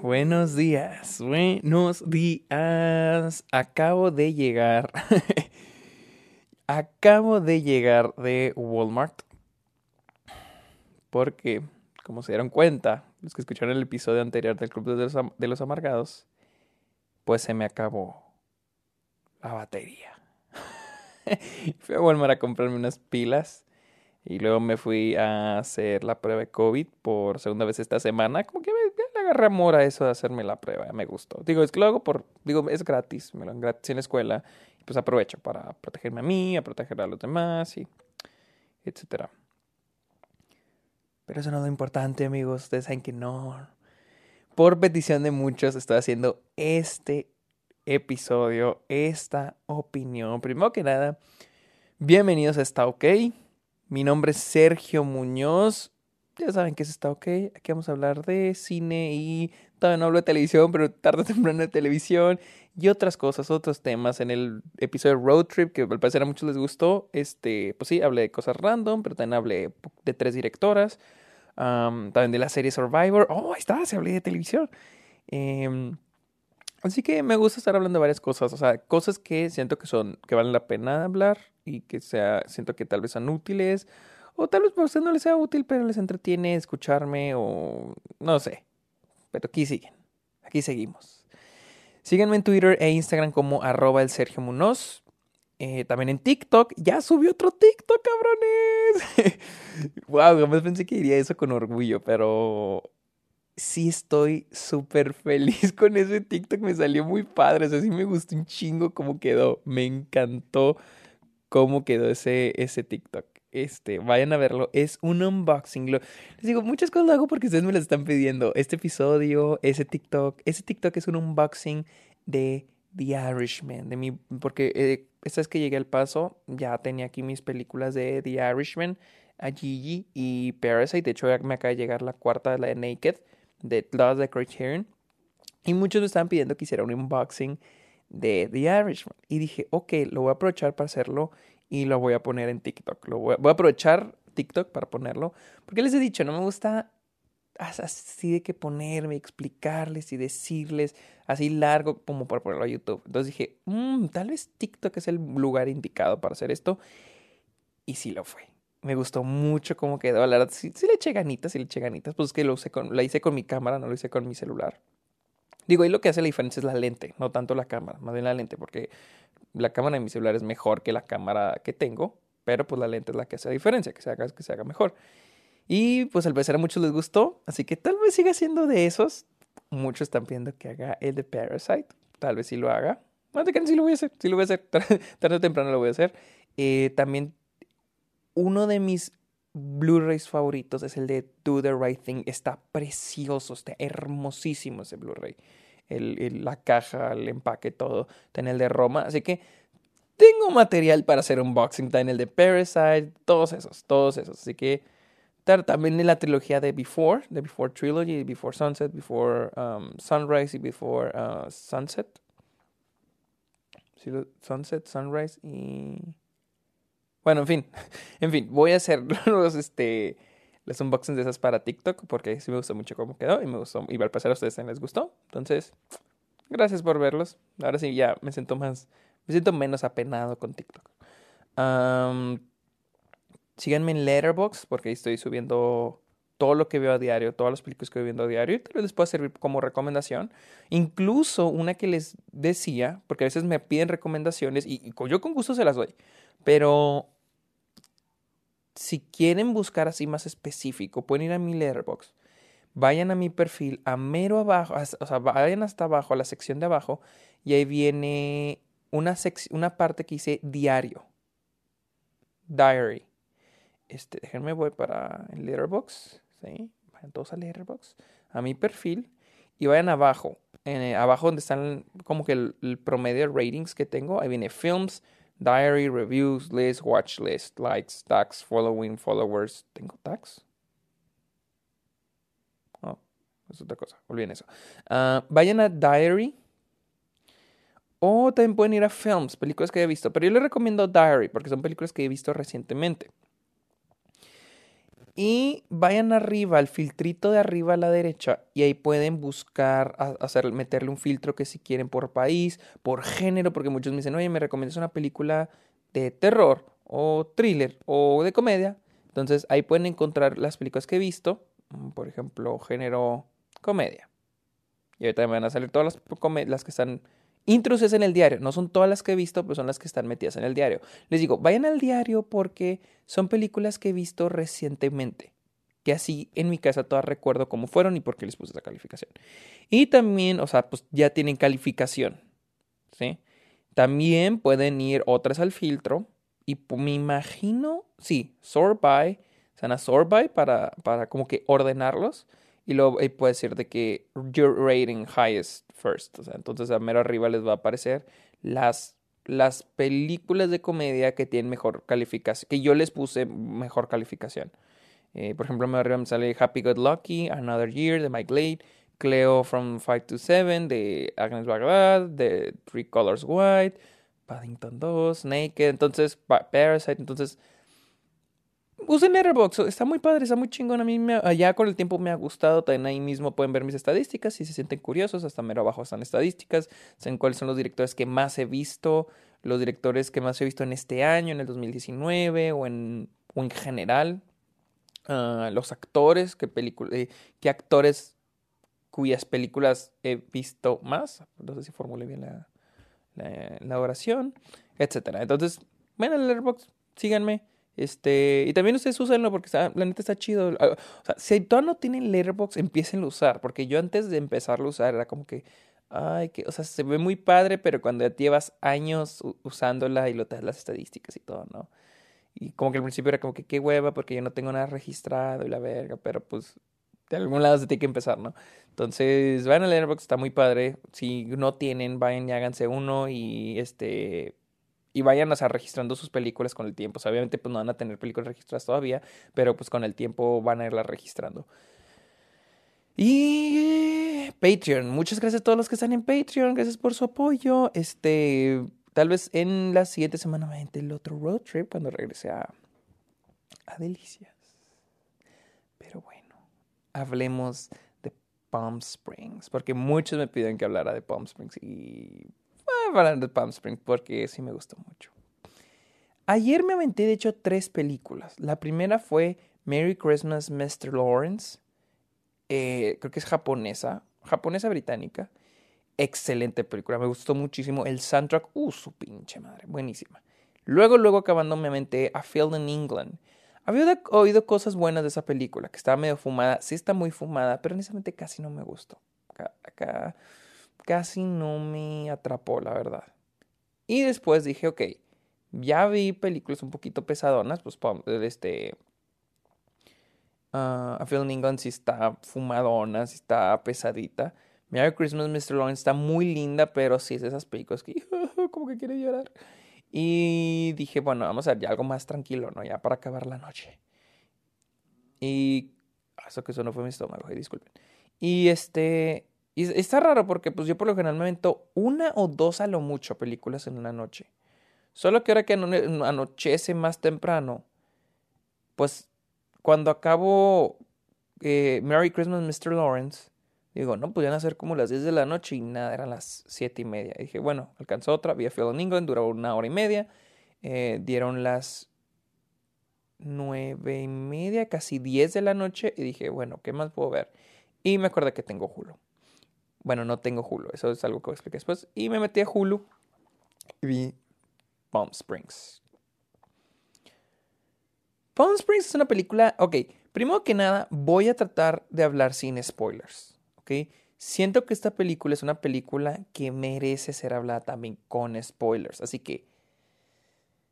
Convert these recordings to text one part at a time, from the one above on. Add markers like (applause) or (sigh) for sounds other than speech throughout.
buenos días, buenos días. Acabo de llegar. (laughs) Acabo de llegar de Walmart. Porque, como se dieron cuenta, los que escucharon el episodio anterior del Club de los, de los Amargados, pues se me acabó la batería. (laughs) Fui a Walmart a comprarme unas pilas y luego me fui a hacer la prueba de COVID por segunda vez esta semana. Como que me, le agarré amor a eso de hacerme la prueba. Me gustó. Digo, es que lo hago por. Digo, es gratis. Me lo dan gratis en la escuela. Pues aprovecho para protegerme a mí, a proteger a los demás y. etcétera. Pero eso no es lo importante, amigos. Ustedes saben que no. Por petición de muchos, estoy haciendo este episodio, esta opinión. Primero que nada, bienvenidos a Está OK. Mi nombre es Sergio Muñoz. Ya saben que es Está OK. Aquí vamos a hablar de cine y todavía no hablo de televisión, pero tarde o temprano de televisión y otras cosas, otros temas. En el episodio Road Trip, que al parecer a muchos les gustó, este, pues sí, hablé de cosas random, pero también hablé de tres directoras. también de la serie Survivor. Oh, ahí está, se hablé de televisión. Em, así que me gusta estar hablando de varias cosas, o sea, cosas que siento que son, que valen la pena hablar y que sea, siento que tal vez son útiles, o tal vez para usted no les sea útil, pero les entretiene escucharme, o no sé. Pero aquí siguen, aquí seguimos. Síganme en Twitter e Instagram como arroba el Sergio. Eh, también en TikTok. Ya subió otro TikTok, cabrones. (laughs) wow, jamás pensé que diría eso con orgullo, pero sí estoy súper feliz (laughs) con ese TikTok. Me salió muy padre. O sea, sí me gustó un chingo cómo quedó. Me encantó cómo quedó ese, ese TikTok. Este, vayan a verlo. Es un unboxing. les digo, muchas cosas lo hago porque ustedes me las están pidiendo. Este episodio, ese TikTok. Ese TikTok es un unboxing de The Irishman. De porque eh, esta vez que llegué al paso, ya tenía aquí mis películas de The Irishman, a Gigi y Parasite. De hecho, me acaba de llegar la cuarta la de Naked, de Lost the Criterion. Y muchos me estaban pidiendo que hiciera un unboxing de The Irishman. Y dije, ok, lo voy a aprovechar para hacerlo y lo voy a poner en TikTok. Lo voy, a, aprovechar TikTok para ponerlo. Porque les he dicho, no me gusta así de que ponerme, explicarles y decirles así largo como para ponerlo a YouTube. Entonces dije, mmm, tal vez TikTok es el lugar indicado para hacer esto. Y sí lo fue. Me gustó mucho cómo quedó. La verdad, sí, le eché ganitas, sí le eché ganitas. Pues es que lo usé con, la hice con mi cámara, no lo hice con mi celular. Digo, ahí lo que hace la diferencia es la lente, no tanto la cámara, más bien la lente, porque la cámara de mi celular es mejor que la cámara que tengo, pero pues la lente es la que hace la diferencia, que se haga, que se haga mejor. Y pues al parecer a muchos les gustó, así que tal vez siga siendo de esos. Muchos están pidiendo que haga el de Parasite, tal vez sí lo haga. No te crean, sí lo voy a hacer, sí lo voy a hacer, (laughs) tarde o temprano lo voy a hacer. Eh, también uno de mis Blu-rays favoritos es el de Do the Right Thing. Está precioso, está hermosísimo ese Blu-ray. El, la caja, el empaque, todo. Está en el de Roma. Así que tengo material para hacer unboxing. Está en el de Parasite, todos esos, todos esos. Así que también en la trilogía de Before, de Before Trilogy, Before Sunset, Before um, Sunrise y Before uh, Sunset. Sunset, Sunrise y bueno, en fin, (laughs) en fin, voy a hacer (laughs) los, este, los unboxings de esas para TikTok porque sí me gustó mucho cómo quedó y me gustó, y al pasar a ustedes también les gustó. Entonces, gracias por verlos. Ahora sí ya me siento más, me siento menos apenado con TikTok. síganme en Letterboxd porque ahí estoy subiendo todo lo que veo a diario, todas las películas que voy viendo a diario, y tal vez les pueda servir como recomendación. Incluso una que les decía, porque a veces me piden recomendaciones y, y yo con gusto se las doy, pero si quieren buscar así más específico, pueden ir a mi letterbox. Vayan a mi perfil, a mero abajo, o sea, vayan hasta abajo, a la sección de abajo, y ahí viene una, una parte que dice diario. Diary. Este, déjenme voy para el letterbox. ¿sí? Vayan todos a letterbox, a mi perfil, y vayan abajo. abajo donde están como que el, el promedio de ratings que tengo, ahí viene films, Diary, reviews, list, watch list, likes, tags, following, followers. ¿Tengo tags? Oh, es otra cosa. Olviden eso. Uh, vayan a Diary. O también pueden ir a Films, películas que he visto. Pero yo les recomiendo Diary porque son películas que he visto recientemente. Y vayan arriba, al filtrito de arriba a la derecha, y ahí pueden buscar, hacer, meterle un filtro que si quieren por país, por género, porque muchos me dicen, oye, me recomiendas una película de terror, o thriller, o de comedia. Entonces ahí pueden encontrar las películas que he visto, mm, por ejemplo, género comedia. Y ahorita me van a salir todas las, las que están intruses en el diario. No son todas las que he visto, pero son las que están metidas en el diario. Les digo, vayan al diario porque son películas que he visto recientemente. Que así en mi casa todas recuerdo cómo fueron y por qué les puse esa calificación. Y también, o sea, pues ya tienen calificación. ¿Sí? También pueden ir otras al filtro. Y me imagino, sí, sort by. Se van a sort by para, para como que ordenarlos. Y luego puede decir de que your rating highest first. Entonces a mero arriba les va a aparecer las, las películas de comedia que tienen mejor calificación, que yo les puse mejor calificación. Eh, por ejemplo, a mero arriba me sale Happy Good Lucky, Another Year de Mike Glade, Cleo from 5 to 7 de Agnes Bagdad, de Three Colors White, Paddington 2, Naked, entonces Parasite, entonces usen Letterboxd, está muy padre, está muy chingón. A mí me, allá con el tiempo me ha gustado. También ahí mismo pueden ver mis estadísticas si se sienten curiosos. Hasta mero abajo están estadísticas. Saben cuáles son los directores que más he visto, los directores que más he visto en este año, en el 2019 o en, o en general. Ah, los actores, qué, eh, qué actores cuyas películas he visto más. No sé si formule bien la, la, oración, etcétera. Entonces, ven al Letterboxd, síganme. Este, y también ustedes úsenlo porque la neta está chido. Ah, o sea, si todavía no tienen Letterboxd, empiecen a usar. Porque yo antes de empezarlo a usar era como que, ay, que, o sea, se ve muy padre, pero cuando ya llevas años usándola y lo te das las estadísticas y todo, ¿no? Y como que al principio era como que qué hueva porque yo no tengo nada registrado y la verga, pero pues de algún lado se tiene que empezar, ¿no? Entonces, vayan a Letterboxd, está muy padre. Si no tienen, vayan y háganse uno y este y vayan a registrando sus películas con el tiempo. obviamente pues no van a tener películas registradas todavía, pero pues con el tiempo van a irlas registrando. Y Patreon, muchas gracias a todos los que están en Patreon, gracias por su apoyo. Este, tal vez en la siguiente semana me el otro road trip cuando regrese a, a Delicias. Pero bueno, hablemos de Palm Springs, porque muchos me piden que hablara de Palm Springs y de Palm Springs porque sí me gustó mucho. Ayer me aventé de hecho tres películas. La primera fue Merry Christmas Mr. Lawrence. Eh, creo que es japonesa, japonesa británica. Excelente película, me gustó muchísimo. El soundtrack, uh, su pinche madre, buenísima. Luego, luego acabando me aventé a Field in England. Había oído cosas buenas de esa película, que estaba medio fumada. Sí está muy fumada, pero honestamente casi no me gustó. acá casi no me atrapó, la verdad. Y después dije, ok, ya vi películas un poquito pesadonas, pues este... Uh, A Feeling England sí está fumadona, sí está pesadita. Merry Christmas, Mr. Lawrence está muy linda, pero sí es de esas películas que (laughs) como que quiere llorar. Y dije, bueno, vamos a ver ya algo más tranquilo, ¿no? Ya para acabar la noche. Y... Ah, eso que eso no fue mi estómago, disculpen. Y este... Y está raro porque pues yo por lo general me avento una o dos a lo mucho películas en una noche. Solo que ahora que anochece más temprano, pues cuando acabo eh, Merry Christmas Mr. Lawrence, digo, no, podían hacer como las 10 de la noche y nada, eran las 7 y media. dije, bueno, alcanzó otra, vi a Phil England, duró una hora y media. Eh, dieron las nueve y media, casi 10 de la noche y dije, bueno, ¿qué más puedo ver? Y me acordé que tengo Hulu. Bueno, no tengo Hulu, eso es algo que voy a explicar después. Y me metí a Hulu y vi Palm Springs. Palm Springs es una película, ok, primero que nada voy a tratar de hablar sin spoilers, ok. Siento que esta película es una película que merece ser hablada también con spoilers, así que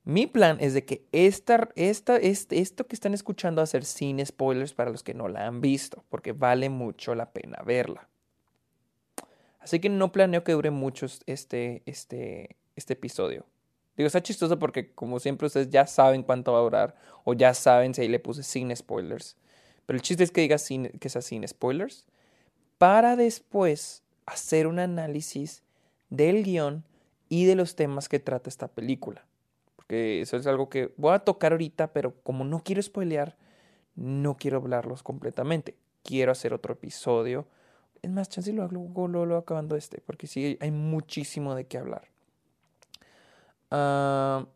mi plan es de que esta, esta, este, esto que están escuchando hacer sin spoilers para los que no la han visto, porque vale mucho la pena verla. Así que no planeo que dure mucho este, este, este episodio. Digo, está chistoso porque como siempre ustedes ya saben cuánto va a durar o ya saben si ahí le puse sin spoilers. Pero el chiste es que diga sin, que sea sin spoilers para después hacer un análisis del guion y de los temas que trata esta película. Porque eso es algo que voy a tocar ahorita, pero como no quiero spoilear, no quiero hablarlos completamente. Quiero hacer otro episodio. Es más, chance lo hago lo, lo, acabando este, porque sí hay muchísimo de qué hablar. Uh,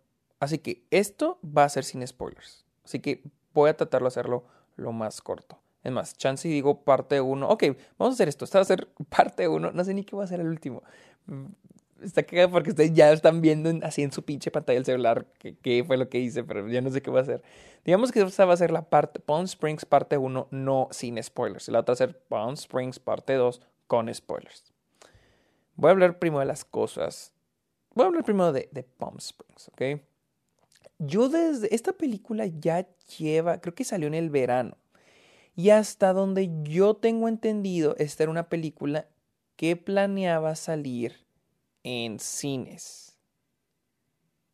así que esto va a ser sin spoilers. Así que voy a tratarlo de hacerlo lo más corto. Es más, chance digo parte 1. Ok, vamos a hacer esto. Esta va a ser (laughs) parte 1. No sé ni qué va a ser el último. Está cagado porque ustedes ya están viendo así en su pinche pantalla del celular qué fue lo que hice, pero ya no sé qué va a ser. Digamos que esta va a ser la parte Palm Springs parte 1, no sin spoilers. La otra va a ser Palm Springs parte 2 con spoilers. Voy a hablar primero de las cosas. Voy a hablar primero de, de Palm Springs, ¿ok? Yo desde esta película ya lleva, creo que salió en el verano. Y hasta donde yo tengo entendido, esta era una película que planeaba salir en cines.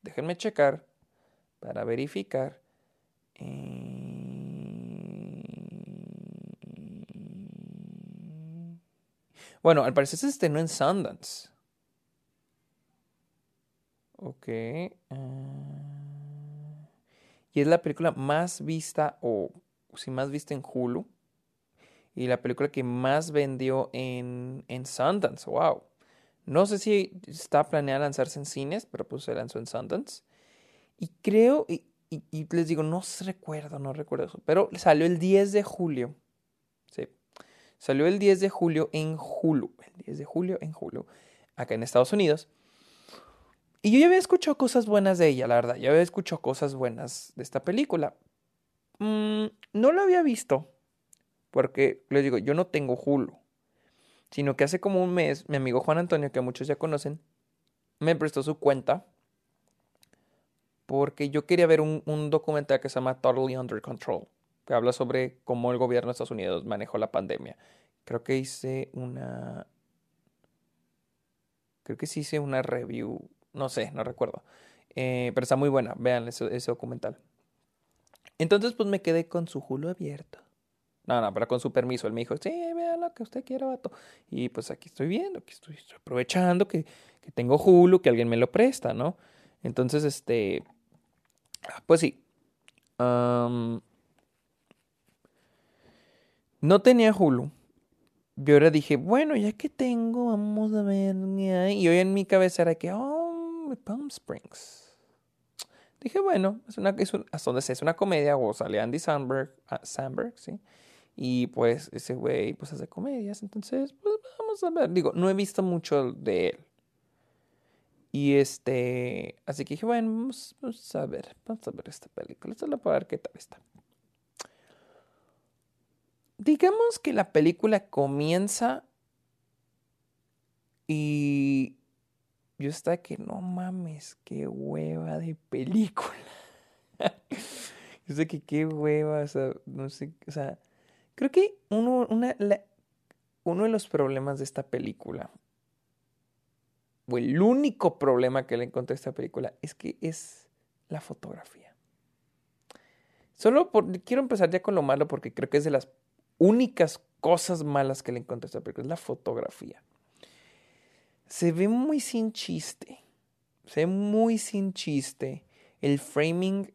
Déjenme checar para verificar. Bueno, al parecer se estrenó en Sundance. Ok. Ah y es la película más vista o si más vista en Hulu y la película que más vendió en, en Sundance. Wow. No sé si está planeada lanzarse en cines, pero pues se lanzó en Sundance. Y creo, y, les digo, no recuerdo, no recuerdo eso, pero salió el 10 de julio. Sí. Salió el 10 de julio en Hulu. El 10 de julio en Hulu, acá en Estados Unidos. Y yo ya había escuchado cosas buenas de ella, la verdad. Ya había escuchado cosas buenas de esta película. Mm, no lo había visto. Porque, les digo, yo no tengo Hulu. Sino que hace como un mes, mi amigo Juan Antonio, que muchos ya conocen, me prestó su cuenta. Porque yo quería ver un, un documental que se llama Totally Under Control. Que habla sobre cómo el gobierno de Estados Unidos manejó la pandemia. Creo que hice una. Creo que sí hice una review no sé, no recuerdo. Eh, pero está muy buena, vean ese, documental. Entonces, pues me quedé con su Hulu abierto. No, no, pero con su permiso. Él me dijo, sí, vea lo que usted quiera, vato. Y pues aquí estoy viendo, aquí estoy, aprovechando que, que, tengo Hulu, que alguien me lo presta, ¿no? Entonces, este, pues sí. no tenía Hulu yo ahora dije, bueno, ya que tengo, vamos a ver. Y hoy en mi cabeza era que, oh, Palm Springs. Dije, bueno, es una, es hasta donde es una comedia, o sale Andy Samberg, ah, Samberg, ¿sí? Y pues ese güey pues hace comedias, entonces pues vamos a ver. Digo, no he visto mucho de él. Y este, así que dije, bueno, vamos, a ver, vamos a ver esta película. Solo para ver qué tal está. Digamos que la película comienza y yo estaba que no mames, qué hueva de película. (laughs) yo sé que qué hueva, o sea, no sé, o sea, creo que uno, de los problemas de esta película, o el único problema que le encontré a esta película, es que es la fotografía. Solo por, quiero empezar ya con lo malo porque creo que es de las únicas cosas malas que le encontré a esta película, es la fotografía se ve muy sin chiste. Se ve muy sin chiste. El framing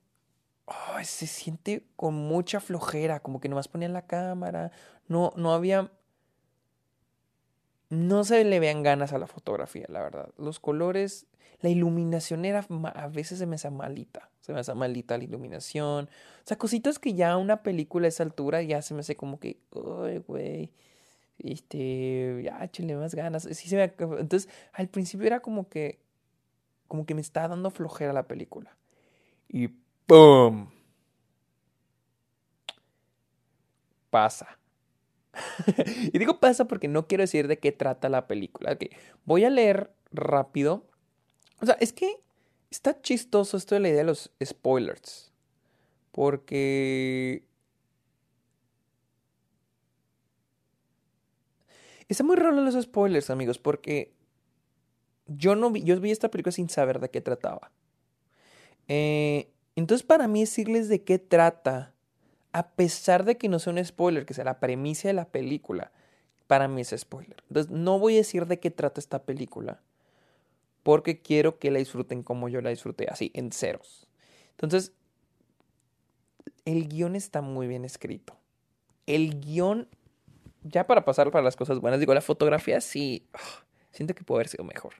se siente con mucha flojera, como que nomás ponían la cámara. No, no había. No se le vean ganas a la fotografía, la verdad. Los colores, la iluminación era. A veces se me hace malita. Se me hace malita la iluminación. O sea, cositas que ya una película a esa altura ya se me hace como que. Ay, güey este, ya, échenle más ganas. Entonces, al principio era como que, como que me estaba dando flojera la película. Y ¡pum! Pasa. (laughs) y digo pasa porque no quiero decir de qué trata la película. Okay. Voy a leer rápido. O sea, es que está chistoso esto de la idea de los spoilers. Porque Está muy raro los spoilers, amigos, porque yo no vi, yo vi esta película sin saber de qué trataba. Eh, entonces, para mí decirles de qué trata, a pesar de que no sea un spoiler, que sea la premisa de la película, para mí es spoiler. Entonces, no voy a decir de qué trata esta película, porque quiero que la disfruten como yo la disfruté, así, en ceros. Entonces, el guion está muy bien escrito. El guion, ya para pasar para las cosas buenas, digo, la fotografía sí, ah, siento que puede haber sido mejor.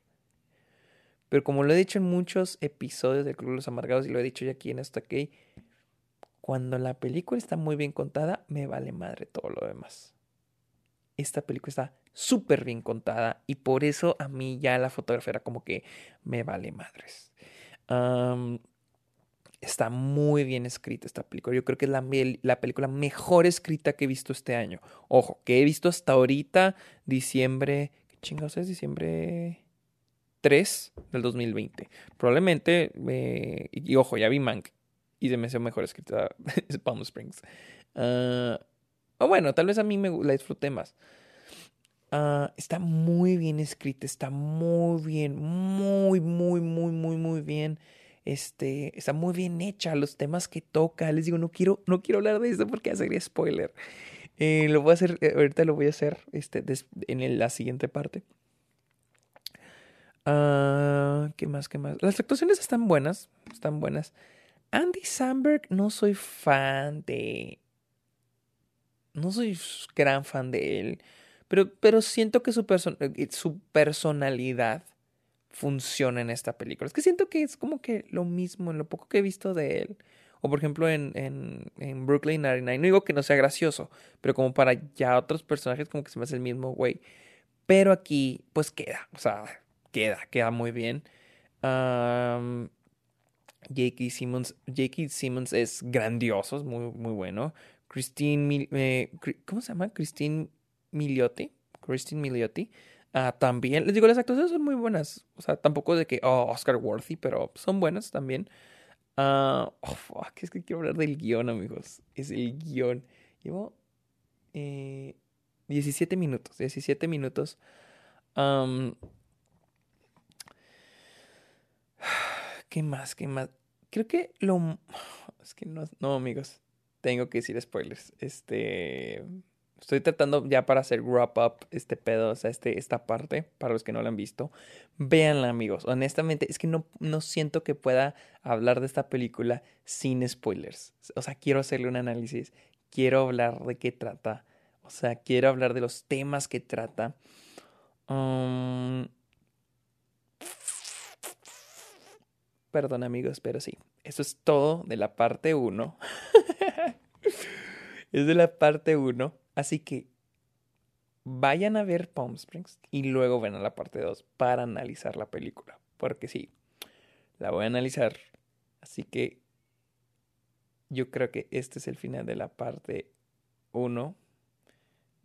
Pero como lo he dicho en muchos episodios de Club los Amargados y lo he dicho ya aquí en esta que cuando la película está muy bien contada, me vale madre todo lo demás. Esta película está súper bien contada y por eso a mí ya la fotografía era como que me vale madres. está muy bien escrita esta película. Yo creo que es la, la, película mejor escrita que he visto este año. Ojo, que he visto hasta ahorita, diciembre. ¿Qué chingados es? Diciembre 3 del 2020. Probablemente, eh, y, ojo, ya vi Mank y se me hizo mejor escrita (laughs) Palm Springs. Uh, o bueno, tal vez a mí me la disfruté más. Ah, está muy bien escrita, está muy bien, muy, muy, muy, muy, muy bien. Este, está muy bien hecha, los temas que toca. Les digo, no quiero, no quiero hablar de eso porque sería spoiler. Eh, lo voy a hacer, eh, ahorita lo voy a hacer este, en la siguiente parte. Ah, ¿Qué más? ¿Qué más? Las actuaciones están buenas, están buenas. Andy Samberg no soy fan de no soy gran fan de él, pero, pero siento que su, eh, su personalidad funciona en esta película. Es que siento que es como que lo mismo en lo poco que he visto de él. O por ejemplo en, en, en Brooklyn 99. No digo que no sea gracioso, pero como para ya otros personajes como que se me hace el mismo güey. Pero aquí pues queda, o sea, queda, queda muy bien. J.K. Simmons, J.K. Simmons es grandioso, es muy, muy bueno. Christine, eh, ¿cómo se llama? Christine Miliotti. Christine Miliotti. Ah, también, les digo, las actuaciones son muy buenas. O sea, tampoco de que, oh, Oscar Worthy, pero son buenas también. Uh, es que quiero hablar del guion, amigos. Es el guion. Llevo eh, 17 minutos. 17 minutos. ¿Qué más? ¿Qué más? Creo que lo... (sighs) Es que no, no amigos tengo que decir spoilers. Este. Estoy tratando ya para hacer wrap up este pedo, o sea, este, esta parte, para los que no la han visto. Véanla, amigos. Honestamente, es que no, no siento que pueda hablar de esta película sin spoilers. O sea, quiero hacerle un análisis. Quiero hablar de qué trata. O sea, quiero hablar de los temas que trata. Um, perdón, amigos, pero sí. Eso es todo de la parte 1. (laughs) es de la parte 1. Así que vayan a ver Palm Springs y luego ven a la parte 2 para analizar la película. Porque sí, la voy a analizar. Así que yo creo que este es el final de la parte 1.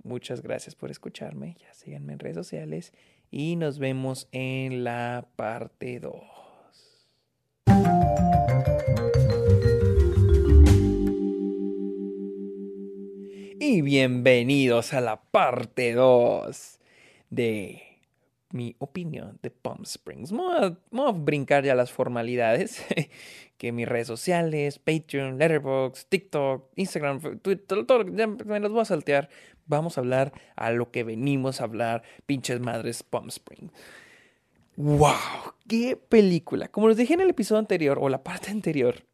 Muchas gracias por escucharme. Ya síganme en redes sociales y nos vemos en la parte 2. Bienvenidos a la parte 2 de mi opinión de Palm Springs. Vamos a, brincar ya las formalidades, (laughs) que mis redes sociales, Patreon, Letterboxd, TikTok, Instagram, Twitter, todo, ya me los voy a saltear. Vamos a hablar a lo que venimos a hablar, pinches madres Palm Springs. ¡Wow! ¡Qué película! Como les dije en el episodio anterior, o la parte anterior,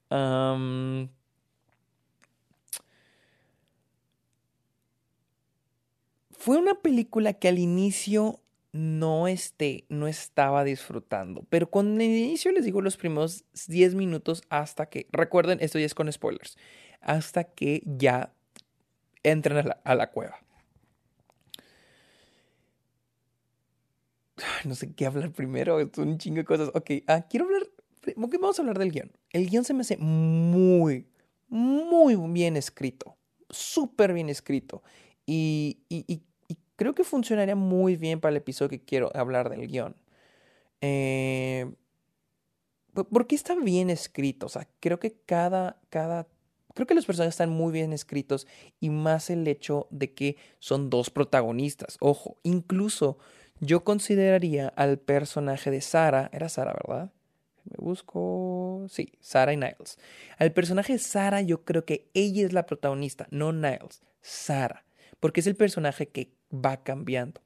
Fue una película que al inicio no, este, no estaba disfrutando, pero con el inicio les digo los primeros 10 minutos hasta que, recuerden, esto ya es con spoilers, hasta que ya entran a la, cueva. No sé qué hablar primero, es un chingo de cosas. Ok, ah, quiero hablar, vamos a hablar del guion. El guion se me hace muy, muy bien escrito, súper bien escrito. Y, creo que funcionaría muy bien para el episodio que quiero hablar del guion. Eh, porque está bien escrito. O sea, creo que cada, cada. Creo que los personajes están muy bien escritos. Y más el hecho de que son dos protagonistas. Ojo, incluso yo consideraría al personaje de Sara. Era Sara, ¿verdad? Me busco. Sí, Sara y Niles. Al personaje de Sara, yo creo que ella es la protagonista, no Niles. Sara porque es el personaje que va cambiando.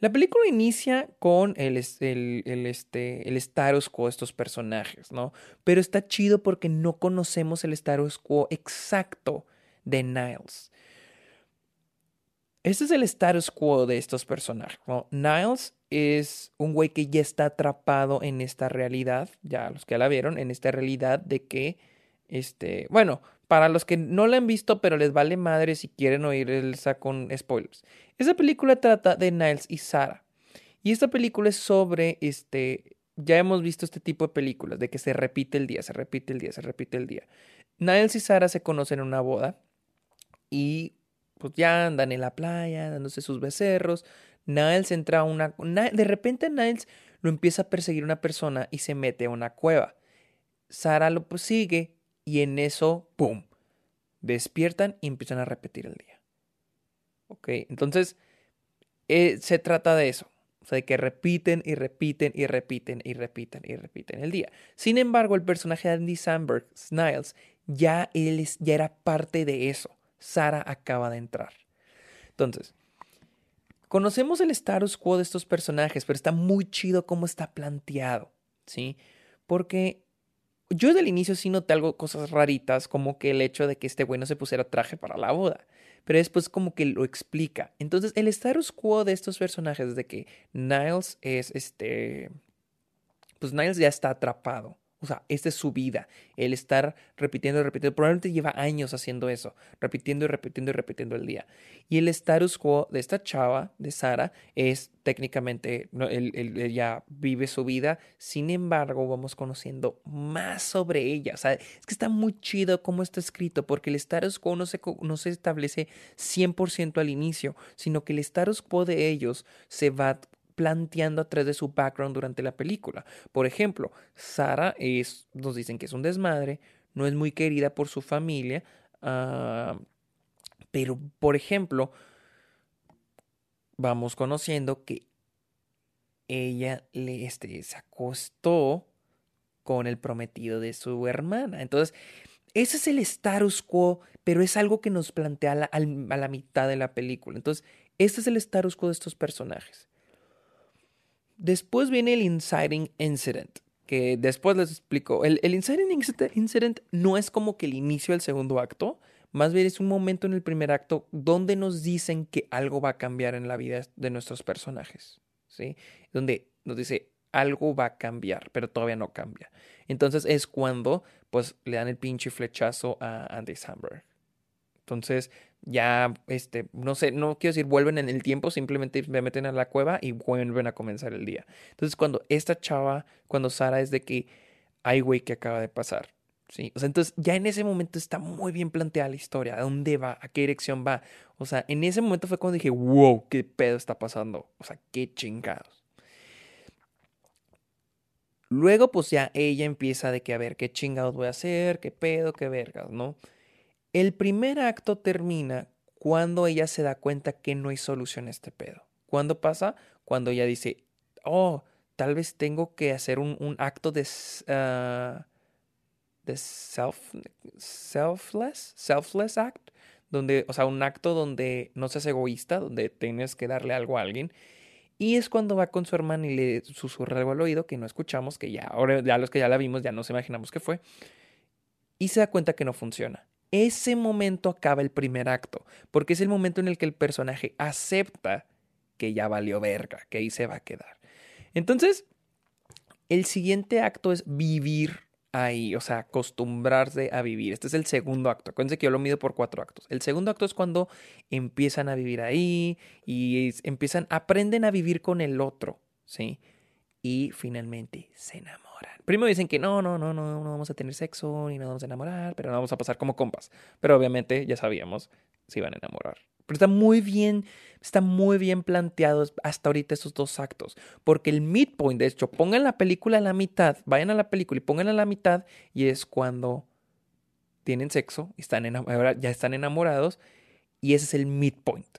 La película inicia con el, el, este, el status quo de estos personajes, ¿no? Pero está chido porque no conocemos el status quo exacto de Niles. Este es el status quo de estos personajes. Niles es un güey que ya está atrapado en esta realidad, ya los que la vieron, en esta realidad de que, este, bueno, para los que no la han visto, pero les vale madre si quieren oír el con spoilers. Esa película trata de Niles y Sarah. Y esta película es sobre, este, ya hemos visto este tipo de películas, de que se repite el día, se repite el día, se repite el día. Niles y Sarah se conocen en una boda y pues ya andan en la playa, dándose sus becerros. Niles entra a una... De repente Niles lo empieza a perseguir una persona y se mete a una cueva. Sara lo sigue y en eso, ¡pum! Despiertan y empiezan a repetir el día. ¿Ok? Entonces, eh, se trata de eso. O sea, de que repiten y repiten y repiten y repiten y repiten el día. Sin embargo, el personaje de Andy Samberg, Sniles, ya, él ya era parte de eso. Sara acaba de entrar. Entonces, conocemos el status quo de estos personajes, pero está muy chido cómo está planteado, ¿sí? Porque yo desde el inicio sí noté algo, cosas raritas, como que el hecho de que este güey no se pusiera traje para la boda. Pero después como que lo explica. Entonces, el status quo de estos personajes, de que Niles es este. Pues Niles ya está atrapado. O sea, esta es su vida. El estar repitiendo y repitiendo. Probablemente lleva años haciendo eso. Repitiendo y repitiendo y repitiendo el día. Y el status quo de esta chava, de Sara, es técnicamente, ella vive su vida. Sin embargo, vamos conociendo más sobre ella. O sea, es que está muy chido cómo está escrito. Porque el status quo no se, no se establece 100% al inicio. Sino que el status quo de ellos se va planteando a través de su background durante la película. Por ejemplo, Sara es, nos dicen que es un desmadre, no es muy querida por su familia, ah, pero por ejemplo, vamos conociendo que ella le, este, se acostó con el prometido de su hermana. Entonces, ese es el status quo, pero es algo que nos plantea la, a la mitad de la película. Entonces, este es el status quo de estos personajes. Después viene el inciting incident, que después les explico. El, el inciting incident no es como que el inicio del segundo acto, más bien es un momento en el primer acto donde nos dicen que algo va a cambiar en la vida de nuestros personajes, ¿sí? Donde nos dice algo va a cambiar, pero todavía no cambia. Entonces es cuando pues le dan el pinche flechazo a Andy Samberg. Entonces, ya, este, no sé, no quiero decir vuelven en el tiempo, simplemente me meten a la cueva y vuelven a comenzar el día. Entonces, cuando esta chava, cuando Sara es de que hay güey que acaba de pasar. Sí, o sea, entonces ya en ese momento está muy bien planteada la historia, a dónde va, a qué dirección va. O sea, en ese momento fue cuando dije, wow, qué pedo está pasando. O sea, qué chingados. Luego, pues ya ella empieza de que a ver qué chingados voy a hacer, qué pedo, qué vergas, ¿no? El primer acto termina cuando ella se da cuenta que no hay solución a este pedo. ¿Cuándo pasa? Cuando ella dice, oh, tal vez tengo que hacer un, acto de, uh, de self, selfless, selfless act, donde, o sea, un acto donde no seas egoísta, donde tienes que darle algo a alguien. Y es cuando va con su hermana y le susurra algo al oído que no escuchamos, que ya, ahora los que ya la vimos ya nos imaginamos qué fue. Y se da cuenta que no funciona ese momento acaba el primer acto, porque es el momento en el que el personaje acepta que ya valió verga, que ahí se va a quedar. Entonces, el siguiente acto es vivir ahí, o sea, acostumbrarse a vivir. Este es el segundo acto. Acuérdense que yo lo mido por cuatro actos. El segundo acto es cuando empiezan a vivir ahí y empiezan, aprenden a vivir con el otro, ¿sí? Y finalmente se enamoran. Primero dicen que no, no, no, no, no vamos a tener sexo ni nos vamos a enamorar, pero no vamos a pasar como compas. Pero obviamente ya sabíamos si iban a enamorar. Pero está muy bien, está muy bien planteado hasta ahorita esos dos actos. Porque el midpoint, de hecho, pongan la película a la mitad, vayan a la película y pongan a la mitad, y es cuando tienen sexo, están ya están enamorados, y ese es el midpoint.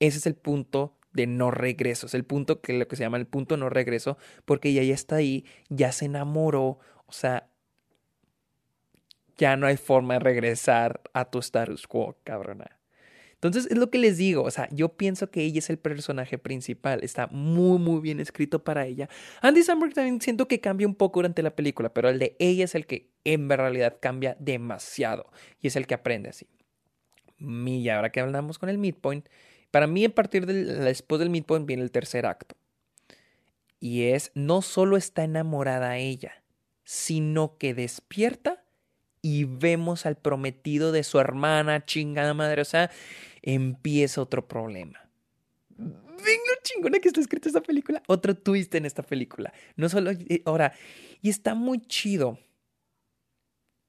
Ese es el punto de no regreso. Es el punto que lo que se llama el punto no regreso, porque ella ya está ahí, ya se enamoró, o sea, ya no hay forma de regresar a tu status quo, cabrona. Entonces es lo que les digo, o sea, yo pienso que ella es el personaje principal, está muy, muy bien escrito para ella. Andy Samberg también siento que cambia un poco durante la película, pero el de ella es el que en realidad cambia demasiado y es el que aprende así. Y ahora que hablamos con el midpoint, para mí a partir del, después del midpoint viene el tercer acto. Y es, no solo está enamorada ella, sino que despierta y vemos al prometido de su hermana, chingada madre, o sea, empieza otro problema. Ven lo chingona que está escrita esta película. Otro twist en esta película. No solo. Eh, ahora, y está muy chido.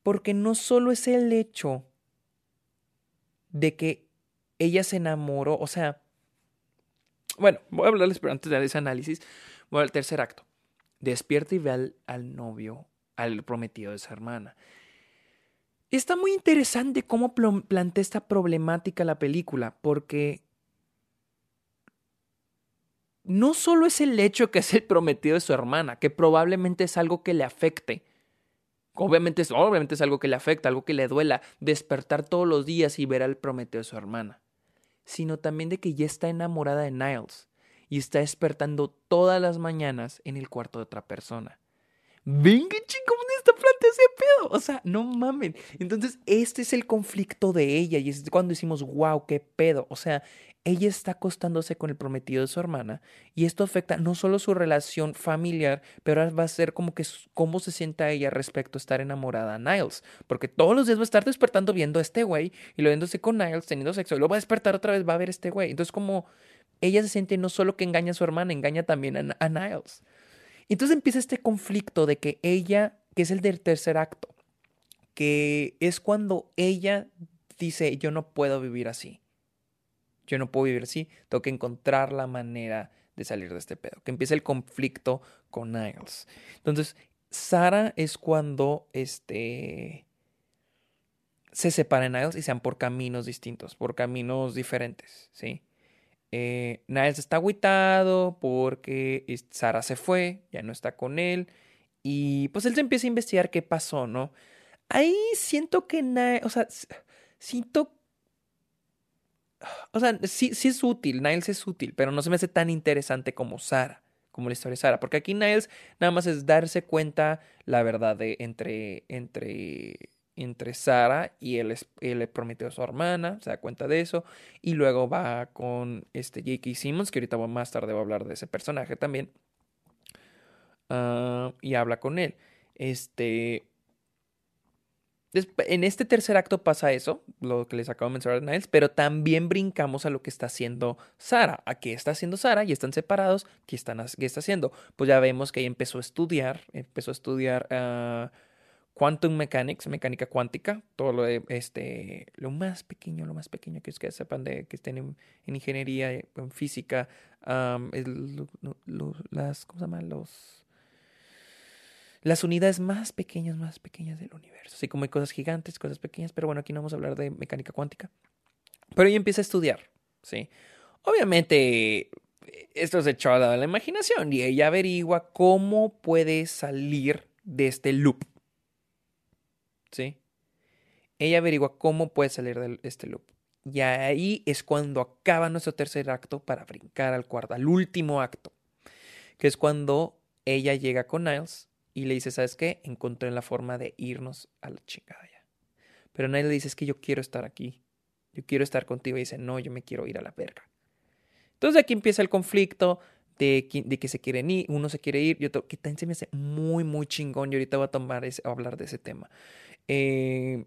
Porque no solo es el hecho de que ella se enamoró. O sea. Bueno, voy a hablarles, pero antes de ese análisis, voy al tercer acto. Despierta y ve al, al novio, al prometido de su hermana. Está muy interesante cómo plantea esta problemática la película, porque no solo es el hecho que es el prometido de su hermana, que probablemente es algo que le afecte. Obviamente es, obviamente es algo que le afecta, algo que le duela, despertar todos los días y ver al prometido de su hermana, sino también de que ya está enamorada de Niles y está despertando todas las mañanas en el cuarto de otra persona. Venga, chicos, está plantea ese pedo? O sea, no mamen. Entonces, este es el conflicto de ella y es cuando decimos, wow, qué pedo. O sea, ella está acostándose con el prometido de su hermana y esto afecta no solo su relación familiar, pero va a ser como que cómo se sienta ella respecto a estar enamorada a Niles, porque todos los días va a estar despertando viendo a este güey y lo viéndose con Niles, teniendo sexo, y luego va a despertar otra vez, va a ver a este güey. Entonces como ella se siente no solo que engaña a su hermana, engaña también a, a Niles. Entonces empieza este conflicto de que ella, que es el del tercer acto, que es cuando ella dice, yo no puedo vivir así. Yo no puedo vivir así, tengo que encontrar la manera de salir de este pedo. Que empieza el conflicto con Niles. Entonces, Sara es cuando este, se separa Niles y sean por caminos distintos, por caminos diferentes, ¿sí? Eh, Niles está agüitado porque Sara se fue, ya no está con él. Y pues él se empieza a investigar qué pasó, ¿no? Ahí siento que Niles, o sea, siento... O sea, sí, sí es útil, Niles es útil, pero no se me hace tan interesante como Sara, como la historia de Sara. Porque aquí Niles nada más es darse cuenta la verdad de entre, entre entre Sara y él, él le prometió a su hermana, se da cuenta de eso, y luego va con este J.K. Simmons, que ahorita más tarde voy a hablar de ese personaje también, ah, y habla con él. Este, en este tercer acto pasa eso, lo que les acabo de mencionar a Niles, pero también brincamos a lo que está haciendo Sara. ¿A qué está haciendo Sara? Y están separados. ¿Qué, están, qué está haciendo? Pues ya vemos que ella empezó a estudiar, empezó a estudiar... Uh, Quantum Mechanics, mecánica cuántica, todo lo de este, lo más pequeño, lo más pequeño que ustedes sepan de que estén en, ingeniería, en física, las, ¿cómo se llama? Los, las unidades más pequeñas, más pequeñas del universo. Así como hay cosas gigantes, cosas pequeñas, pero bueno, aquí no vamos a hablar de mecánica cuántica. Pero ella empieza a estudiar, ¿sí? Obviamente, esto es echado a la imaginación y ella averigua cómo puede salir de este loop ¿sí? Ella averigua cómo puede salir de este loop. Y ahí es cuando acaba nuestro tercer acto para brincar al cuarto, al último acto, que es cuando ella llega con Niles y le dice, ¿sabes qué? Encontré la forma de irnos a la chingada ya. Pero Niles le dice, es que yo quiero estar aquí, yo quiero estar contigo y dice, no, yo me quiero ir a la verga. Entonces aquí empieza el conflicto de, de que se quieren ir, uno se quiere ir y otro, que también se me hace muy, muy chingón y ahorita voy a tomar ese, a hablar de ese tema. Eh,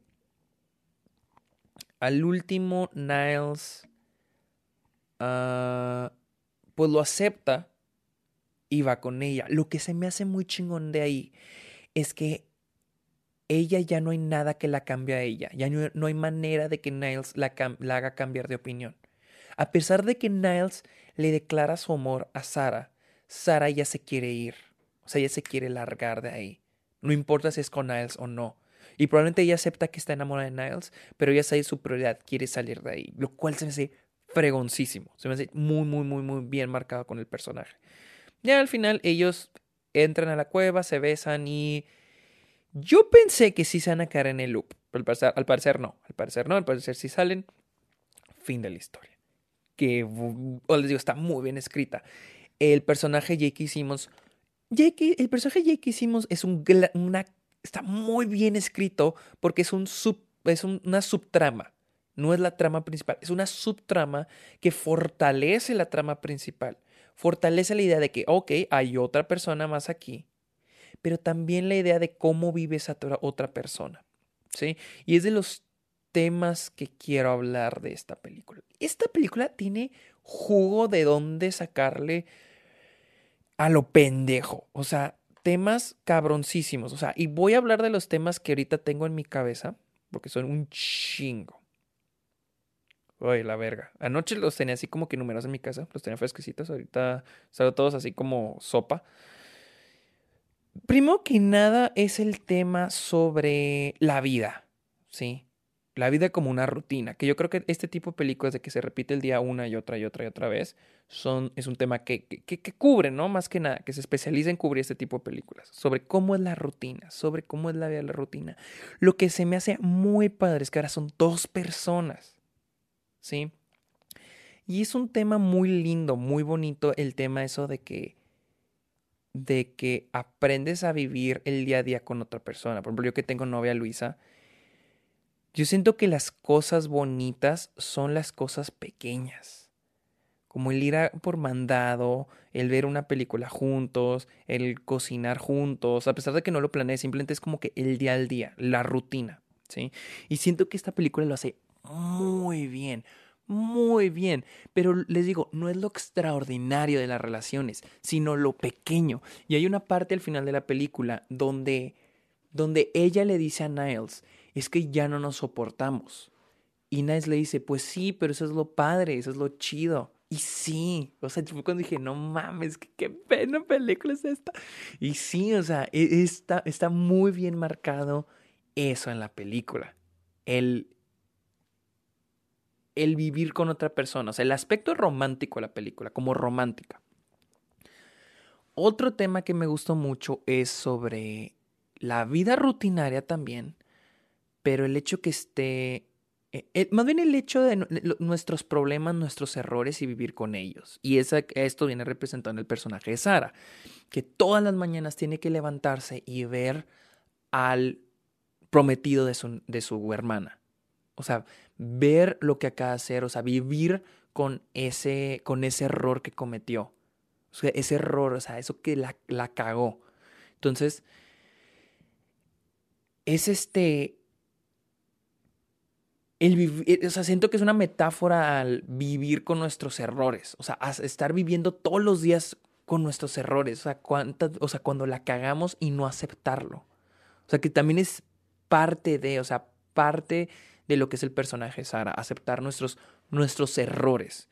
al último, Niles ah, pues lo acepta va con ella. Lo que se me hace muy chingón de ahí es que ella ya no hay nada que la cambie a ella. Ya no, hay manera de que Niles la, la, haga cambiar de opinión. A pesar de que Niles le declara su amor a Sara, Sara ya se quiere ir. O sea, ella se quiere largar de ahí. No importa si es con Niles o no. Y probablemente ella acepta que está enamorada de Niles, pero ella sabe su prioridad, quiere salir de ahí. Lo cual se me hace fregoncísimo. Se me hace muy, muy, muy, muy bien marcado con el personaje. Ya al final ellos entran a la cueva, se besan y... Yo pensé que sí se van a caer en el loop. Pero al parecer, al parecer no. Al parecer no, al parecer sí salen. Fin de la historia. Que, o les digo, está muy bien escrita. El personaje J.K. Simmons. J.K., el personaje J.K. Simmons es un, una, está muy bien escrito porque es, un sub, es una subtrama. No es la trama principal, es una subtrama que fortalece la trama principal. Fortalece la idea de que, ok, hay otra persona más aquí, pero también la idea de cómo vive esa otra persona. ¿sí? Y es de los temas que quiero hablar de esta película. Esta película tiene jugo de dónde sacarle a lo pendejo. O sea, temas cabroncísimos. O sea, y voy a hablar de los temas que ahorita tengo en mi cabeza, porque son un chingo. Uy, la verga. Anoche los tenía así como que numerados en mi casa, los tenía fresquecitos. Ahorita salgo todos así como sopa. Primero que nada es el tema sobre la vida, ¿sí? La vida como una rutina, que yo creo que este tipo de películas de que se repite el día una y otra y otra y otra vez, son, es un tema que, que, que cubre, ¿no? Más que nada, que se especializa en cubrir este tipo de películas, sobre cómo es la rutina, sobre cómo es la vida de la rutina. Lo que se me hace muy padre es que ahora son dos personas, ¿sí? Y es un tema muy lindo, muy bonito el tema eso de que de que aprendes a vivir el día a día con otra persona. Por ejemplo, yo que tengo novia Luisa, yo siento que las cosas bonitas son las cosas pequeñas. Como el ir por mandado, el ver una película juntos, el cocinar juntos, a pesar de que no lo planeé, simplemente es como que el día al día, la rutina, ¿sí? Y siento que esta película lo hace muy bien, muy bien. Pero les digo, no es lo extraordinario de las relaciones, sino lo pequeño. Y hay una parte al final de la película donde, donde ella le dice a Niles, es que ya no nos soportamos. Y Niles le dice, pues sí, pero eso es lo padre, eso es lo chido. Y sí, o sea, fue cuando dije, no mames, qué pena película es esta. Y sí, o sea, e, está, está muy bien marcado eso en la película. El, el vivir con otra persona, o sea, el aspecto romántico de la película, como romántica. Otro tema que me gustó mucho es sobre la vida rutinaria también, pero el hecho que esté, eh, más bien el hecho de nuestros problemas, nuestros errores y vivir con ellos. Y esto viene representando el personaje de Sara, que todas las mañanas tiene que levantarse y ver al prometido de su, de su hermana. O sea, ver lo que acaba de hacer, o sea, vivir con ese, con ese error que cometió. O sea, ese error, o sea, eso que la, la cagó. Entonces, es este. El vivir, eh, o sea, siento que es una metáfora al vivir con nuestros errores. O sea, estar viviendo todos los días con nuestros errores. O sea, o sea, cuando la cagamos y no aceptarlo. O sea, que también es parte de, o sea, parte de lo que es el personaje Sara, aceptar nuestros, nuestros errores,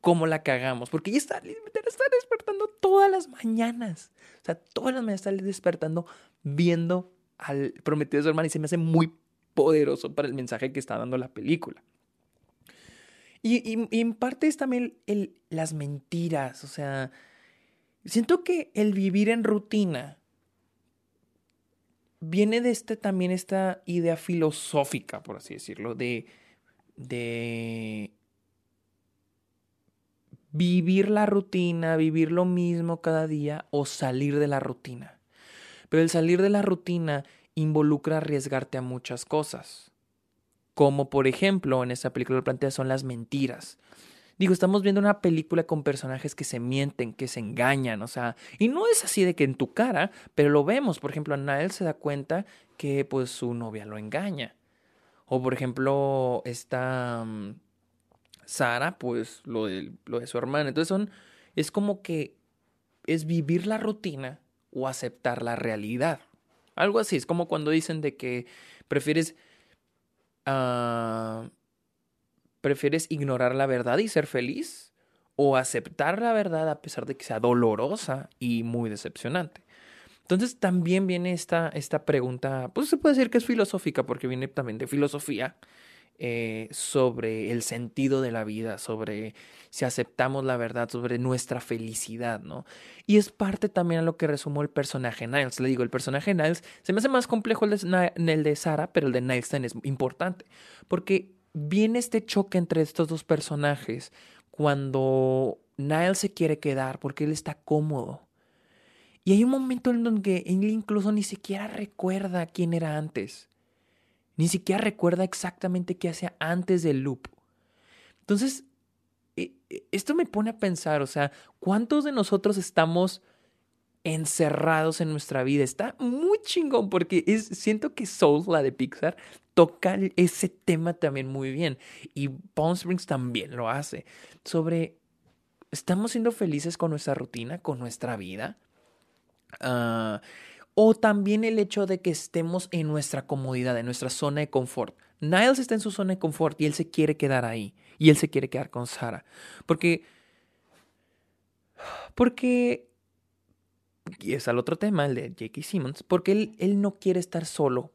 cómo la cagamos, porque ella está, está despertando todas las mañanas, o sea, todas las mañanas está despertando viendo al prometido de su hermana y se me hace muy poderoso para el mensaje que está dando la película. Y, en parte es también el, las mentiras, o sea, siento que el vivir en rutina viene de este también esta idea filosófica, por así decirlo, de, de vivir la rutina, vivir lo mismo cada día o salir de la rutina. Pero el salir de la rutina involucra arriesgarte a muchas cosas. Como por ejemplo, en esta película lo plantea son las mentiras. Digo, estamos viendo una película con personajes que se mienten, que se engañan, o sea, y no es así de que en tu cara, pero lo vemos. Por ejemplo, Nael se da cuenta que pues su novia lo engaña. O por ejemplo, esta mm, Sara, pues lo de, lo de su hermana. Entonces son, es como que es vivir la rutina o aceptar la realidad. Algo así, es como cuando dicen de que prefieres... Uh, ¿Prefieres ignorar la verdad y ser feliz? ¿O aceptar la verdad a pesar de que sea dolorosa y muy decepcionante? Entonces también viene esta, esta pregunta, pues se puede decir que es filosófica porque viene también de filosofía eh, sobre el sentido de la vida, sobre si aceptamos la verdad, sobre nuestra felicidad, ¿no? Y es parte también a lo que resumó el personaje Niles. Le digo, el personaje Niles se me hace más complejo el de, el de Sara, pero el de Niles es importante porque viene este choque entre estos dos personajes cuando Niles se quiere quedar porque él está cómodo. Y hay un momento en donde él incluso ni siquiera recuerda quién era antes. Ni siquiera recuerda exactamente qué hacía antes del loop. Entonces, e, e, esto me pone a pensar, o sea, ¿cuántos de nosotros estamos encerrados en nuestra vida? Está muy chingón porque es, siento que Soul, la de Pixar, toca ese tema también muy bien. Y Palm Springs también lo hace. Sobre, ¿estamos siendo felices con nuestra rutina, con nuestra vida? Ah, o también el hecho de que estemos en nuestra comodidad, en nuestra zona de confort. Niles está en su zona de confort y él se quiere quedar ahí. Y él se quiere quedar con Sara. Porque. Porque y es al otro tema, el de J.K. Simmons, porque él, él no quiere estar solo.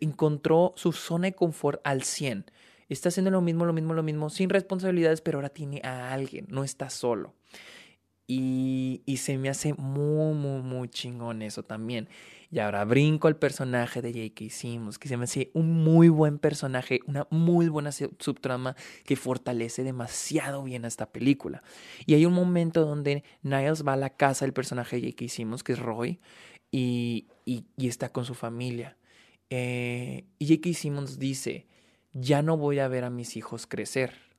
encontró su zona de confort al 100. Está haciendo lo mismo, lo mismo, lo mismo, sin responsabilidades, pero ahora tiene a alguien, no está solo. Y, se me hace muy, muy, muy chingón eso también. Y ahora brinco al personaje de J.K. Simmons, que se me hace un muy buen personaje, una muy buena subtrama que fortalece demasiado bien a esta película. Y hay un momento donde Niles va a la casa del personaje de J.K. Simmons, que es Roy, y, y, está con su familia. Eh, y J.K. Simmons dice, ya no voy a ver a mis hijos crecer.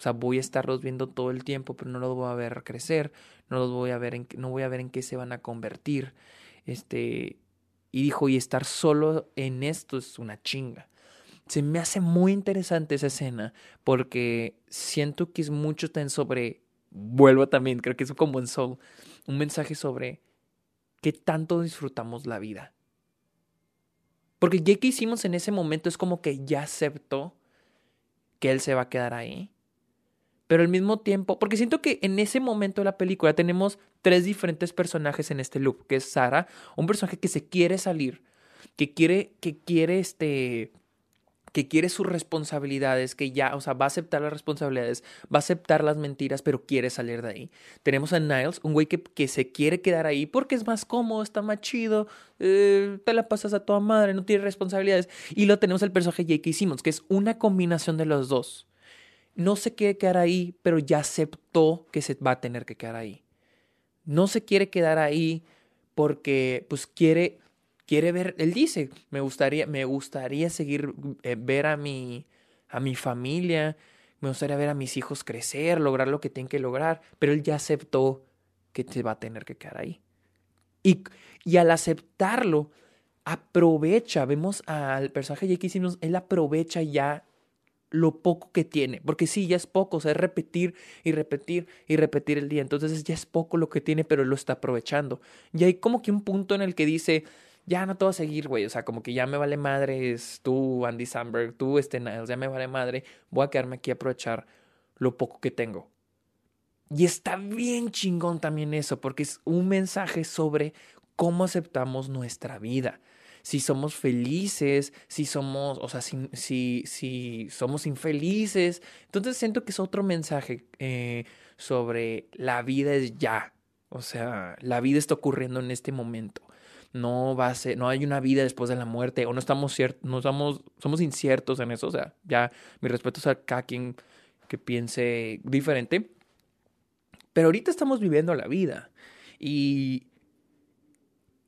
O sea, voy a estarlos viendo todo el tiempo, pero no los voy a ver crecer, no los voy a ver en, no voy a ver en qué se van a convertir. Este, y dijo, y estar solo en esto es una chinga. Se me hace muy interesante esa escena porque siento que es mucho tan sobre, vuelvo también, creo que es como en Soul, un mensaje sobre qué tanto disfrutamos la vida. Porque ya que hicimos en ese momento es como que ya aceptó que él se va a quedar ahí pero al mismo tiempo, porque siento que en ese momento de la película tenemos tres diferentes personajes en este loop, que es Sara, un personaje que se quiere salir, que quiere, que quiere este, que quiere sus responsabilidades, que ya, o sea, va a aceptar las responsabilidades, va a aceptar las mentiras, pero quiere salir de ahí. Tenemos a Niles, un güey que, que se quiere quedar ahí porque es más cómodo, está más chido, eh, te la pasas a toda madre, no tiene responsabilidades. Y luego tenemos el personaje J.K. Simmons, que es una combinación de los dos no se quiere quedar ahí, pero ya aceptó que se va a tener que quedar ahí. No se quiere quedar ahí porque pues quiere quiere ver, él dice, me gustaría me gustaría seguir eh, ver a mi a mi familia, me gustaría ver a mis hijos crecer, lograr lo que tienen que lograr, pero él ya aceptó que se va a tener que quedar ahí. Y, y al aceptarlo, aprovecha, vemos al personaje de J.K. él aprovecha ya lo poco que tiene, porque sí, ya es poco, o sea, es repetir y repetir y repetir el día, entonces ya es poco lo que tiene, pero lo está aprovechando. Y hay como que un punto en el que dice, ya no te voy a seguir, güey, o sea, como que ya me vale madre, es tú, Andy Samberg, tú, este Niles, ya me vale madre, voy a quedarme aquí a aprovechar lo poco que tengo. Y está bien chingón también eso, porque es un mensaje sobre cómo aceptamos nuestra vida si somos felices, si somos, o sea, si, si, si somos infelices. Entonces siento que es otro mensaje eh, sobre la vida es ya. O sea, la vida está ocurriendo en este momento. No va a ser, no hay una vida después de la muerte, o no estamos ciertos, no estamos, somos inciertos en eso. O sea, ya mi respeto es a cada quien que piense diferente. Pero ahorita estamos viviendo la vida. Y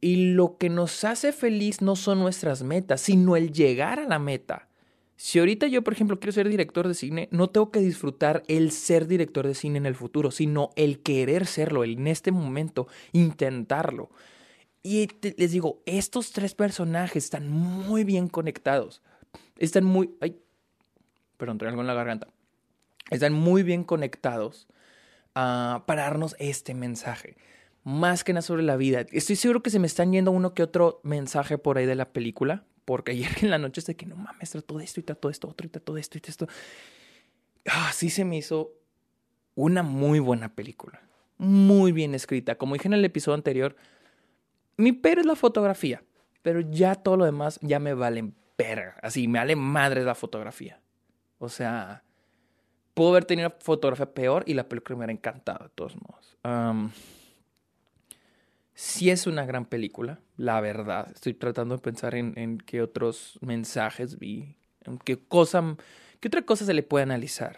y lo que nos hace feliz no son nuestras metas, sino el llegar a la meta. Si ahorita yo, por ejemplo, quiero ser director de cine, no tengo que disfrutar el ser director de cine en el futuro, sino el querer serlo, el en este momento intentarlo. Y les digo, estos tres personajes están muy bien conectados. Están muy... Ay, perdón, traigo algo en la garganta. Están muy bien conectados ah, para darnos este mensaje más que nada sobre la vida. Estoy seguro que se me están yendo uno que otro mensaje por ahí de la película, porque ayer en la noche sé que no mames, todo esto y todo esto, otro y todo esto y esto. Ah, se me hizo una muy buena película, muy bien escrita. Como dije en el episodio anterior, mi pero es la fotografía, pero ya todo lo demás ya me vale perra, así me vale madre la fotografía. O sea, puedo haber tenido una fotografía peor y la película me hubiera encantado de todos modos. Sí es una gran película, la verdad. Estoy tratando de pensar en, qué otros mensajes vi, en qué cosa, ¿Qué otra cosa se le puede analizar?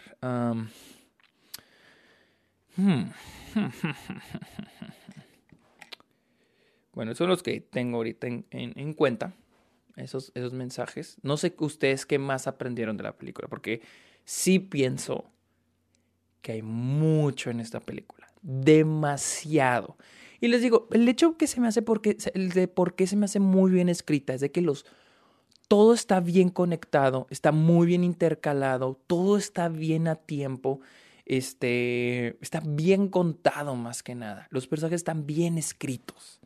Hmm. (laughs) bueno, son los que tengo ahorita en, cuenta, esos, esos mensajes. No sé ustedes qué más aprendieron de la película, porque sí pienso que hay mucho en esta película, demasiado. Y les digo, el hecho que se me hace porque, el de por qué se me hace muy bien escrita es de que los, todo está bien conectado, está muy bien intercalado, todo está bien a tiempo, este, está bien contado más que nada. Los personajes están bien escritos.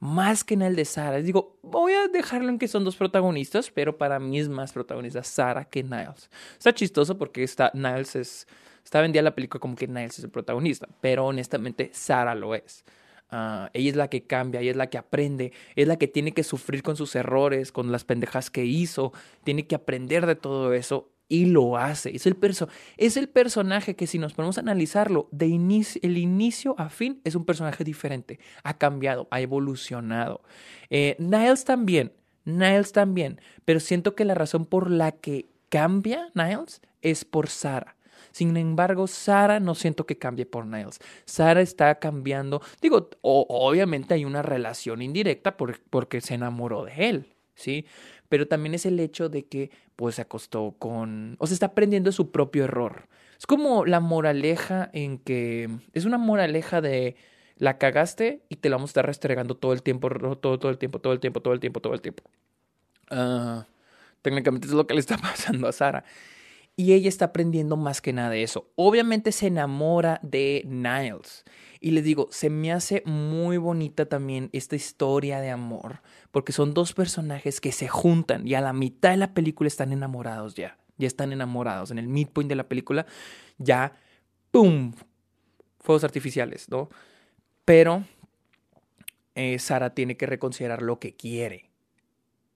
Más que en el de Sara. Les digo, voy a dejarlo en que son dos protagonistas, pero para mí es más protagonista Sara que Niles. Está chistoso porque está, Niles es, está vendida la película como que Niles es el protagonista, pero honestamente Sara lo es. Ah, ella es la que cambia, ella es la que aprende, es la que tiene que sufrir con sus errores, con las pendejas que hizo, tiene que aprender de todo eso y lo hace. Es el, es el personaje que si nos ponemos a analizarlo, de inicio, el inicio a fin es un personaje diferente, ha cambiado, ha evolucionado. Eh, Niles también, Niles también, pero siento que la razón por la que cambia Niles es por Sara. Sin embargo, Sara no siento que cambie por Niles. Sara está cambiando. Digo, obviamente hay una relación indirecta porque se enamoró de él, ¿sí? Pero también es el hecho de que, pues, se acostó con. O se está aprendiendo su propio error. Es como la moraleja en que. Es una moraleja de. La cagaste y te la vamos a estar restregando todo el tiempo, todo, todo el tiempo, todo el tiempo, todo el tiempo, todo el tiempo. Ah, técnicamente es lo que le está (laughs) pasando a Sara. Y ella está aprendiendo más que nada de eso. Obviamente se enamora de Niles. Y les digo, se me hace muy bonita también esta historia de amor, porque son dos personajes que se juntan y a la mitad de la película están enamorados ya. Ya están enamorados. En el midpoint de la película ya, ¡pum! Fuegos artificiales, ¿no? Pero eh, Sara tiene que reconsiderar lo que quiere.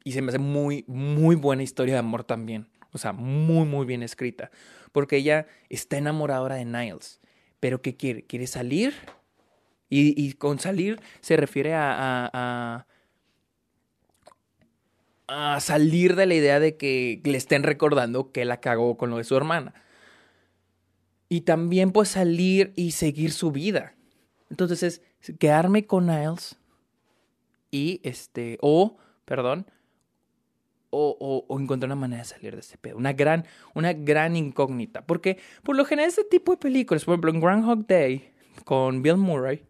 Y se me hace muy, muy buena historia de amor también. O sea, muy, muy bien escrita. Porque ella está enamorada de Niles. Pero ¿qué quiere? ¿Quiere salir? Y, con salir se refiere a, a, a, salir de la idea de que le estén recordando que la cagó con lo de su hermana. Y también pues salir y seguir su vida. Entonces es quedarme con Niles y este, o, perdón, o, o, encontrar una manera de salir de este pedo. Una gran, una gran incógnita. Porque por lo general este tipo de películas, por ejemplo en Groundhog Day con Bill Murray,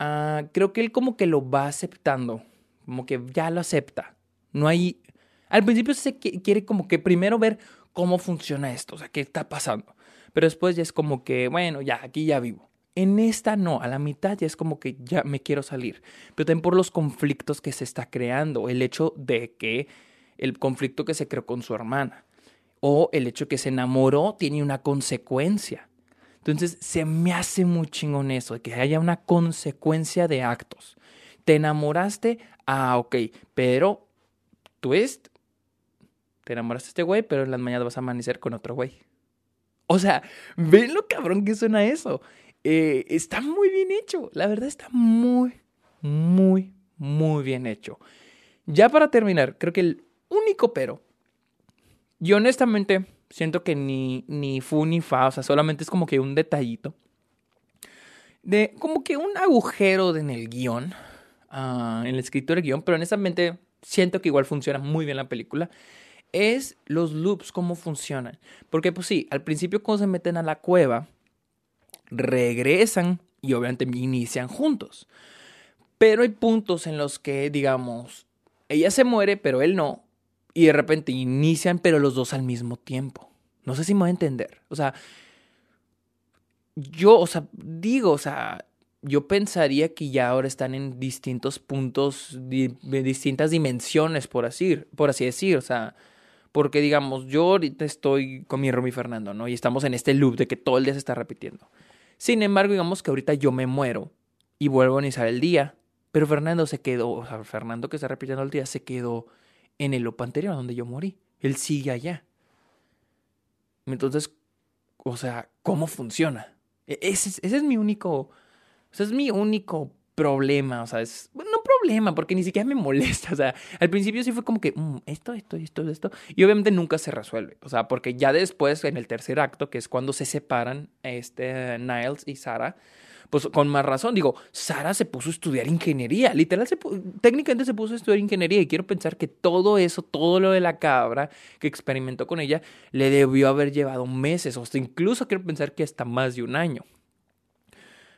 uh, creo que él como que lo va aceptando. Como que ya lo acepta. No hay... Al principio se quiere como que primero ver cómo funciona esto, o sea, qué está pasando. Pero después ya es como que, bueno, ya, aquí ya vivo. En esta no, a la mitad ya es como que ya me quiero salir. Pero también por los conflictos que se está creando. El hecho de que el conflicto que se creó con su hermana. O el hecho que se enamoró tiene una consecuencia. Entonces se me hace muy chingón eso, de que haya una consecuencia de actos. Te enamoraste, ah, ok, pero twist, te enamoraste de este güey, pero en las mañanas vas a amanecer con otro güey. O sea, ven lo cabrón que suena eso. Eh, está muy bien hecho, la verdad está muy, muy, muy bien hecho. Ya para terminar, creo que el único pero. Y honestamente, siento que ni, ni fu ni fa, o sea, solamente es como que un detallito. De como que un agujero en el guion, uh, en el escritor del guion, pero honestamente siento que igual funciona muy bien la película. Es los loops, cómo funcionan. Porque, pues sí, al principio, cuando se meten a la cueva, regresan y obviamente inician juntos. Pero hay puntos en los que, digamos, ella se muere, pero él no y de repente inician, pero los dos al mismo tiempo. No sé si me voy a entender. O sea, yo, o sea, digo, o sea, yo pensaría que ya ahora están en distintos puntos, de distintas dimensiones, por así, por así decir. O sea, porque digamos, yo ahorita estoy con mi Romy Fernando, ¿no? Y estamos en este loop de que todo el día se está repitiendo. Sin embargo, digamos que ahorita yo me muero y vuelvo a iniciar el día. Pero Fernando se quedó, o sea, Fernando que está repitiendo el día se quedó en el lopo anterior donde yo morí. Él sigue allá. Entonces, o sea, ¿cómo funciona? E-, ese, es mi único, ese es mi único problema, o sea, es, no problema, porque ni siquiera me molesta. (laughs) O sea, al principio sí fue como que, mm, esto, esto, esto, esto. Y obviamente nunca se resuelve. O sea, porque ya después, en el tercer acto, que es cuando se separan este, Niles y Sara, pues con más razón, digo, Sara se puso a estudiar ingeniería, literal, técnicamente se puso a estudiar ingeniería y quiero pensar que todo eso, todo lo de la cabra que experimentó con ella, le debió haber llevado meses, o incluso quiero pensar que hasta más de un año.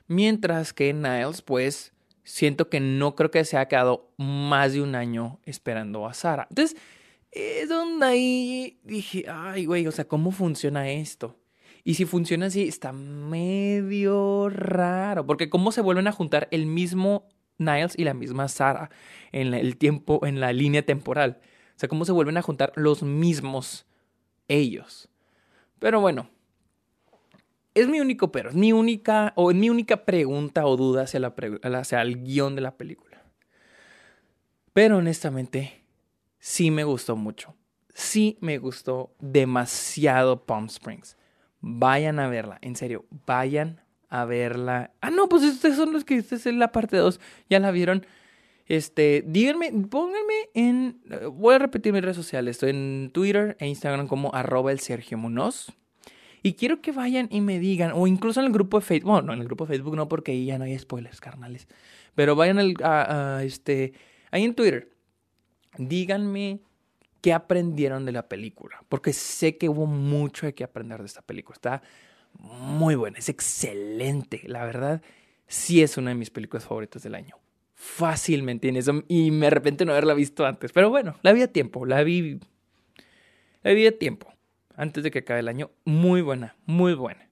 Mientras que Niles, pues, siento que no creo que se ha quedado más de un año esperando a Sara. Entonces, es donde ahí dije, ay, güey, o sea, ¿cómo funciona esto? Y si funciona así, está medio raro, porque ¿cómo se vuelven a juntar el mismo Niles y la misma Sara en el tiempo, en la línea temporal? O sea, ¿cómo se vuelven a juntar los mismos ellos? Pero bueno, es mi único pero, es mi única, o mi única pregunta o duda hacia, la, hacia el guion de la película. Pero honestamente, sí me gustó mucho. Sí me gustó demasiado Palm Springs. Vayan a verla, en serio, vayan a verla. Ah, no, pues estos son los que, esta es la parte 2, ya la vieron. Este, díganme, pónganme en, voy a repetir mis redes sociales, estoy en Twitter e Instagram como arroba el Sergio Munoz. Y quiero que vayan y me digan, o incluso en el grupo de Facebook, bueno, no, en el grupo de Facebook no, porque ahí ya no hay spoilers, carnales. Pero vayan al, a, este, ahí en Twitter, díganme qué aprendieron de la película, porque sé que hubo mucho de qué aprender de esta película. Está muy buena, es excelente, la verdad, sí es una de mis películas favoritas del año. Fácilmente en eso, y me arrepiento de no haberla visto antes, pero bueno, la vi a tiempo, la vi, la vi a tiempo antes de que acabe el año. Muy buena, muy buena.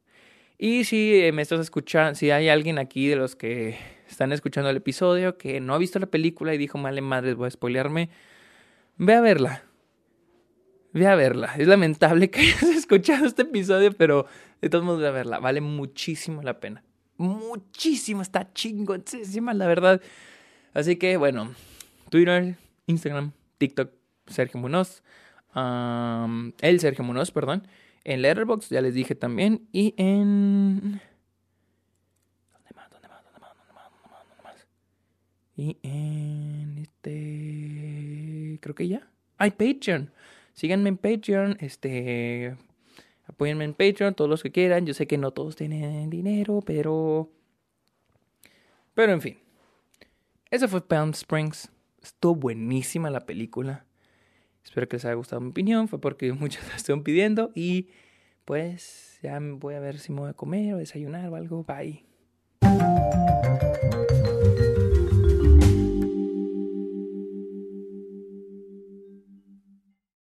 Y si eh, me estás escuchando, si hay alguien aquí de los que están escuchando el episodio que no ha visto la película y dijo, male madre, voy a spoilearme, ve a verla. Ve a verla. Es lamentable que (laughs) hayas escuchado este episodio, pero de todos modos ve a verla. Vale muchísimo la pena. Muchísimo, está chingoncísima, la verdad. Así que, bueno, Twitter, Instagram, TikTok, Sergio Munoz el Sergio Munoz, perdón. En Letterboxd, ya les dije también. Y en. ¿Dónde más? ¿Dónde más? ¿Dónde más? ¿Dónde más? ¿Dónde más? ¿Dónde más? Y en este. Creo que ya. Hay Patreon. Síganme en Patreon. Este. Apóyenme en Patreon, todos los que quieran. Yo sé que no todos tienen dinero, pero. Pero en fin. Ese fue Palm Springs. Estuvo buenísima la película. Espero que les haya gustado mi opinión. Fue porque (laughs) muchos la están pidiendo. Y pues ya voy a ver si me voy a comer o desayunar o algo. Bye.